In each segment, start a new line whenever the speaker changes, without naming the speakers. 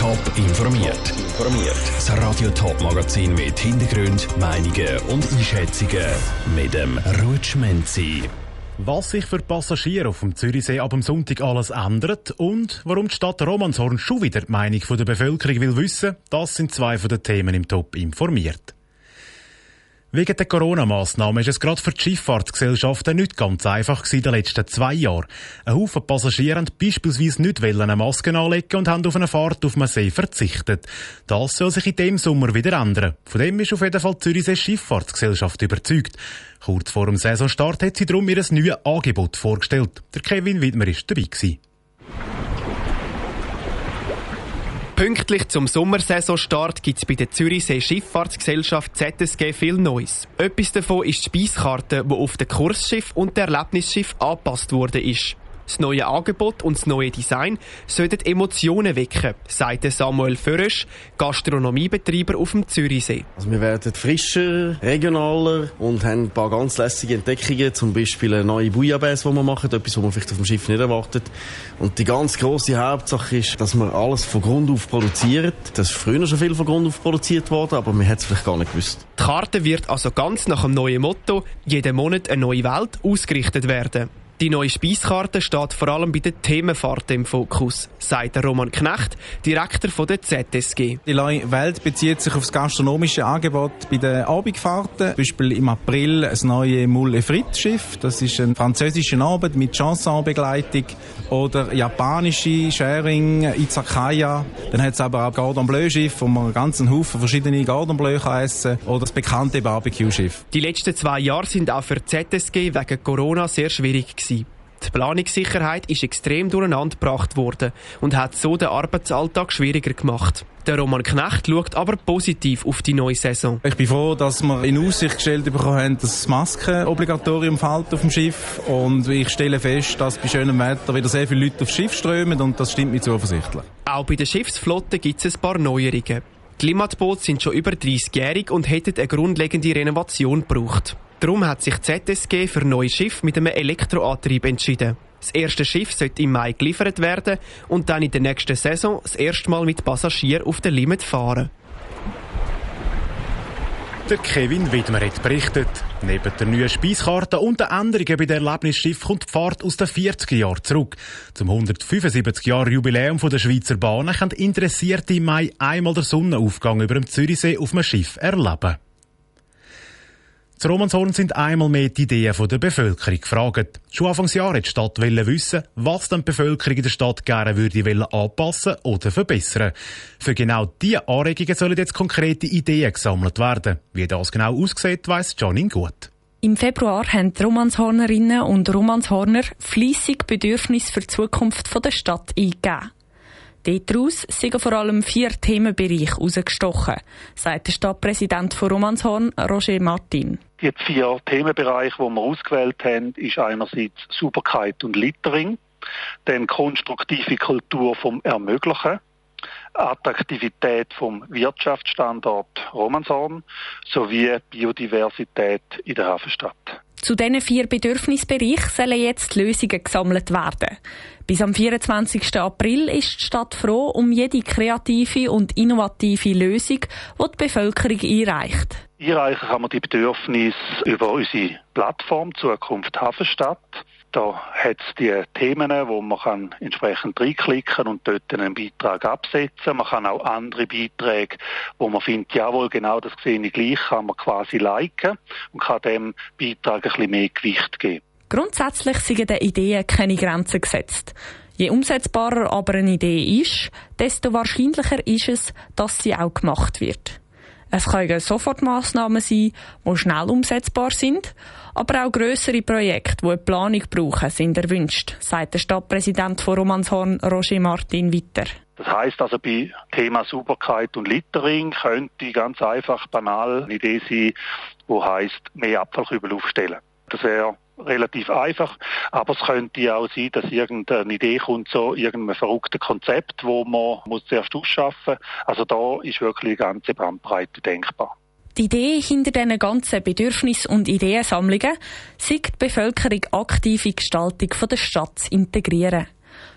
Top informiert. Informiert. Das Radio Top Magazin mit Hintergrund, Meinungen und Einschätzungen mit dem Rutschmenzi.
Was sich für Passagiere auf dem Zürichsee ab dem Sonntag alles ändert und warum die Stadt Romanshorn schon wieder die Meinung der Bevölkerung will wissen, das sind zwei von den Themen im Top informiert. Wegen der Corona-Massnahmen ist es gerade für die Schifffahrtsgesellschaften nicht ganz einfach in den letzten zwei Jahren. Ein Haufen Passagiere haben beispielsweise nicht eine Maske anlegen und haben auf eine Fahrt auf dem See verzichtet. Das soll sich in dem Sommer wieder ändern. Von dem ist auf jeden Fall die Zürichsee Schifffahrtsgesellschaft überzeugt. Kurz vor dem Saisonstart hat sie darum ihr neues Angebot vorgestellt. Der Kevin Widmer ist dabei gewesen.
Pünktlich zum Sommersaisonstart gibt es bei der Zürichsee Schifffahrtsgesellschaft ZSG viel Neues. Etwas davon ist die Speiskarte, die auf den Kursschiff und der Erlebnisschiff angepasst wurde ist. Das neue Angebot und das neue Design sollten Emotionen wecken, sagt Samuel Förösch, Gastronomiebetreiber auf dem Zürichsee.
Also wir werden frischer, regionaler und haben ein paar ganz lässige Entdeckungen, zum Beispiel eine neue Bouillabaisse, die wir machen, etwas, was man vielleicht auf dem Schiff nicht erwartet. Und die ganz grosse Hauptsache ist, dass wir alles von Grund auf produzieren. Das ist früher schon viel von Grund auf produziert worden, aber man hat es vielleicht gar nicht gewusst.
Die Karte wird also ganz nach dem neuen Motto «Jeden Monat eine neue Welt» ausgerichtet werden. Die neue Speiskarte steht vor allem bei den Themenfahrten im Fokus, sagt Roman Knecht, Direktor von der ZSG.
Die neue Welt bezieht sich auf das gastronomische Angebot bei den Abendfahrten. Zum Beispiel im April ein neues Moule Fritz Schiff. Das ist ein französischer Abend mit Chansonbegleitung. Oder japanische Sharing Izakaya. Dann hat es aber auch Gordon Bleu Schiff, wo man einen ganzen Haufen verschiedene Gordon Bleu kann essen. Oder das bekannte Barbecue Schiff.
Die letzten zwei Jahre sind auch für die ZSG wegen Corona sehr schwierig gewesen. Die Planungssicherheit ist extrem durcheinander gebracht worden und hat so den Arbeitsalltag schwieriger gemacht. Der Roman Knecht schaut aber positiv auf die neue Saison.
Ich bin froh, dass wir in Aussicht gestellt bekommen haben, dass das Maskenobligatorium fällt auf dem Schiff. Und ich stelle fest, dass bei schönem Wetter wieder sehr viele Leute aufs Schiff strömen und das stimmt mich zuversichtlich.
Auch bei der Schiffsflotte gibt es ein paar Neuerungen. Die Limmatboote sind schon über 30-jährig und hätten eine grundlegende Renovation gebraucht. Darum hat sich ZSG für ein neues Schiff mit einem Elektroantrieb entschieden. Das erste Schiff sollte im Mai geliefert werden und dann in der nächsten Saison das erste Mal mit Passagieren auf der Limit fahren.
Der Kevin Widmer hat berichtet. Neben der neuen Speiskarte und den Änderungen bei dem Erlebnisschiff kommt die Fahrt aus den 40er Jahren zurück. Zum 175 Jahre Jubiläum der Schweizer Bahnen können Interessierte im Mai einmal den Sonnenaufgang über dem Zürichsee auf einem Schiff erleben. Zu Romanshorn sind einmal mehr die Ideen der Bevölkerung gefragt. Schon Anfangsjahr hat die Stadt wissen, was dann die Bevölkerung in der Stadt gerne würde anpassen oder verbessern. Für genau diese Anregungen sollen jetzt konkrete Ideen gesammelt werden. Wie das genau aussieht, weiss Janine gut.
Im Februar haben die Romanshornerinnen und Romanshorner fließig Bedürfnisse für die Zukunft der Stadt eingegeben. Daraus sind vor allem vier Themenbereiche herausgestochen, sagt der Stadtpräsident von Romanshorn, Roger Martin.
Die vier Themenbereiche, die wir ausgewählt haben, ist einerseits Sauberkeit und Littering, dann konstruktive Kultur vom Ermöglichen, Attraktivität vom Wirtschaftsstandort Romanshorn sowie Biodiversität in der Hafenstadt.
Zu diesen vier Bedürfnisbereichen sollen jetzt Lösungen gesammelt werden. Bis am 24. April ist die Stadt froh um jede kreative und innovative Lösung, die die Bevölkerung einreicht.
Einreichen kann man die Bedürfnisse über unsere Plattform Zukunft Hafenstadt. Da hat es die Themen, wo man kann entsprechend reinklicken und dort einen Beitrag absetzen. Man kann auch andere Beiträge, wo man findet, jawohl, genau das sehe ich gleich, kann man quasi liken und kann dem Beitrag ein bisschen mehr Gewicht geben.
Grundsätzlich sind den Ideen keine Grenzen gesetzt. Je umsetzbarer aber eine Idee ist, desto wahrscheinlicher ist es, dass sie auch gemacht wird. Es können Sofortmaßnahmen sein, die schnell umsetzbar sind, aber auch größere Projekte, die eine Planung brauchen, sind erwünscht, sagt der Stadtpräsident von Romanshorn, Roger Martin, weiter.
Das heißt also, bei Thema Sauberkeit und Littering könnte ganz einfach banal eine Idee sein, die heißt mehr Abfallkübel aufstellen. Das wäre relativ einfach, aber es könnte auch sein, dass irgendeine Idee kommt, so irgendein verrücktes Konzept, wo man muss zuerst ausschaffen. Also da ist wirklich eine ganze Bandbreite denkbar.
Die Idee hinter diesen ganzen Bedürfnis- und Ideensammlungen ist die Bevölkerung aktive Gestaltung der Stadt zu integrieren.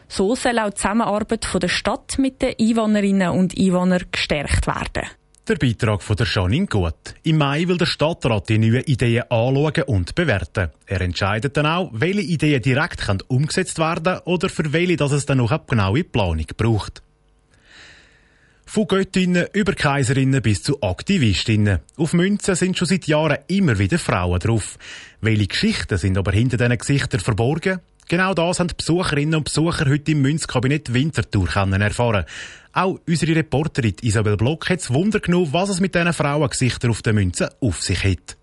So soll auch die Zusammenarbeit der Stadt mit den Einwohnerinnen und Einwohnern gestärkt werden.
Der Beitrag von der Janine Gut. Im Mai will der Stadtrat die neuen Ideen anschauen und bewerten. Er entscheidet dann auch, welche Ideen direkt umgesetzt werden oder für welche dass es dann noch eine genaue Planung braucht. Von Göttinnen über Kaiserinnen bis zu Aktivistinnen. Auf Münzen sind schon seit Jahren immer wieder Frauen drauf. Welche Geschichten sind aber hinter diesen Gesichtern verborgen? Genau das haben die Besucherinnen und Besucher heute im Münzkabinett Winterthur erfahren. Auch unsere Reporterin Isabel Block hat es Wunder genommen, was es mit diesen Frauengesichtern auf den Münzen auf sich hat.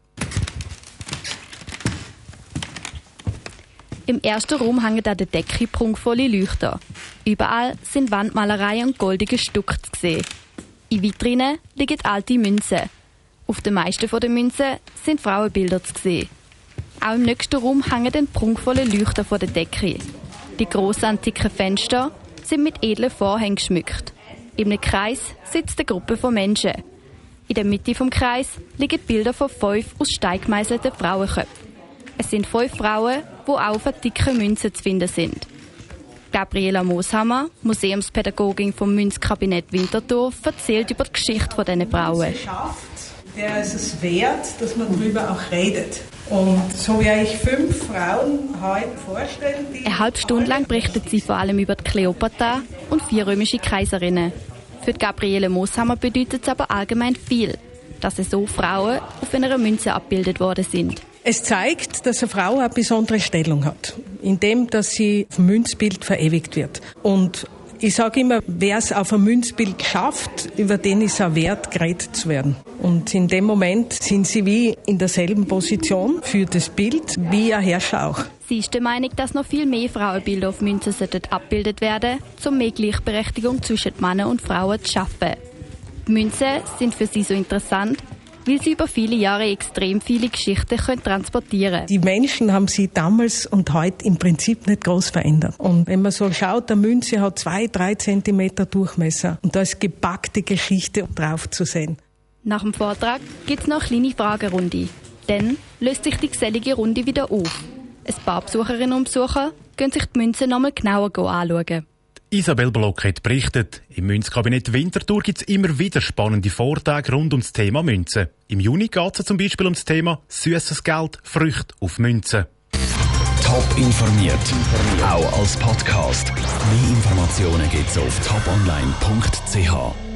Im ersten Raum hängen an der Decke prunkvolle Leuchter. Überall sind Wandmalereien und goldige Stücke zu sehen. In Vitrinen liegen alte Münzen. Auf den meisten der Münzen sind Frauenbilder zu sehen. Auch im nächsten Raum hängen den prunkvolle Leuchter vor der Decke. Die grossen antiken Fenster sind mit edlen Vorhängen geschmückt. Im Kreis sitzt eine Gruppe von Menschen. In der Mitte vom Kreis liegen Bilder von fünf aus Stein gemeißelten Frauenköpfen. Es sind fünf Frauen, die auch auf dicken Münzen zu finden sind. Gabriela Mooshammer, Museumspädagogin vom Münzkabinett Winterthur, erzählt über die Geschichte dieser Frauen
der ist es wert, dass man darüber auch redet. Und so werde ich fünf Frauen heute vorstellen.
Eine halbe Stunde lang berichtet sie vor allem über die Kleopatra und vier römische Kaiserinnen. Für Gabriele Mooshammer bedeutet es aber allgemein viel, dass so Frauen auf einer Münze abgebildet worden sind.
Es zeigt, dass eine Frau eine besondere Stellung hat, indem dass sie auf dem Münzbild verewigt wird. Und ich sage immer, wer es auf ein Münzbild schafft, über den ist er wert, geredet zu werden. Und in dem Moment sind sie wie in derselben Position für das Bild wie ein Herrscher auch.
Sie ist der Meinung, dass noch viel mehr Frauenbilder auf Münzen abgebildet werden, um mehr Gleichberechtigung zwischen Männern und Frauen zu schaffen. Münzen sind für sie so interessant, weil sie über viele Jahre extrem viele Geschichten können transportieren können.
Die Menschen haben sie damals und heute im Prinzip nicht groß verändert. Und wenn man so schaut, der Münze hat zwei, drei Zentimeter Durchmesser und da ist gepackte Geschichte drauf zu sehen.
Nach dem Vortrag gibt es noch eine kleine Fragerunde. Dann löst sich die gesellige Runde wieder auf. Ein paar Besucherinnen und Besucher können sich die Münze nochmal genauer anschauen.
Isabel Block hat berichtet, im Münzkabinett Winterthur gibt es immer wieder spannende Vorträge rund um das Thema Münzen. Im Juni geht es zum Beispiel um das Thema süßes Geld, Früchte auf Münzen.
Top informiert, auch als Podcast. Mehr Informationen gibt es auf toponline.ch.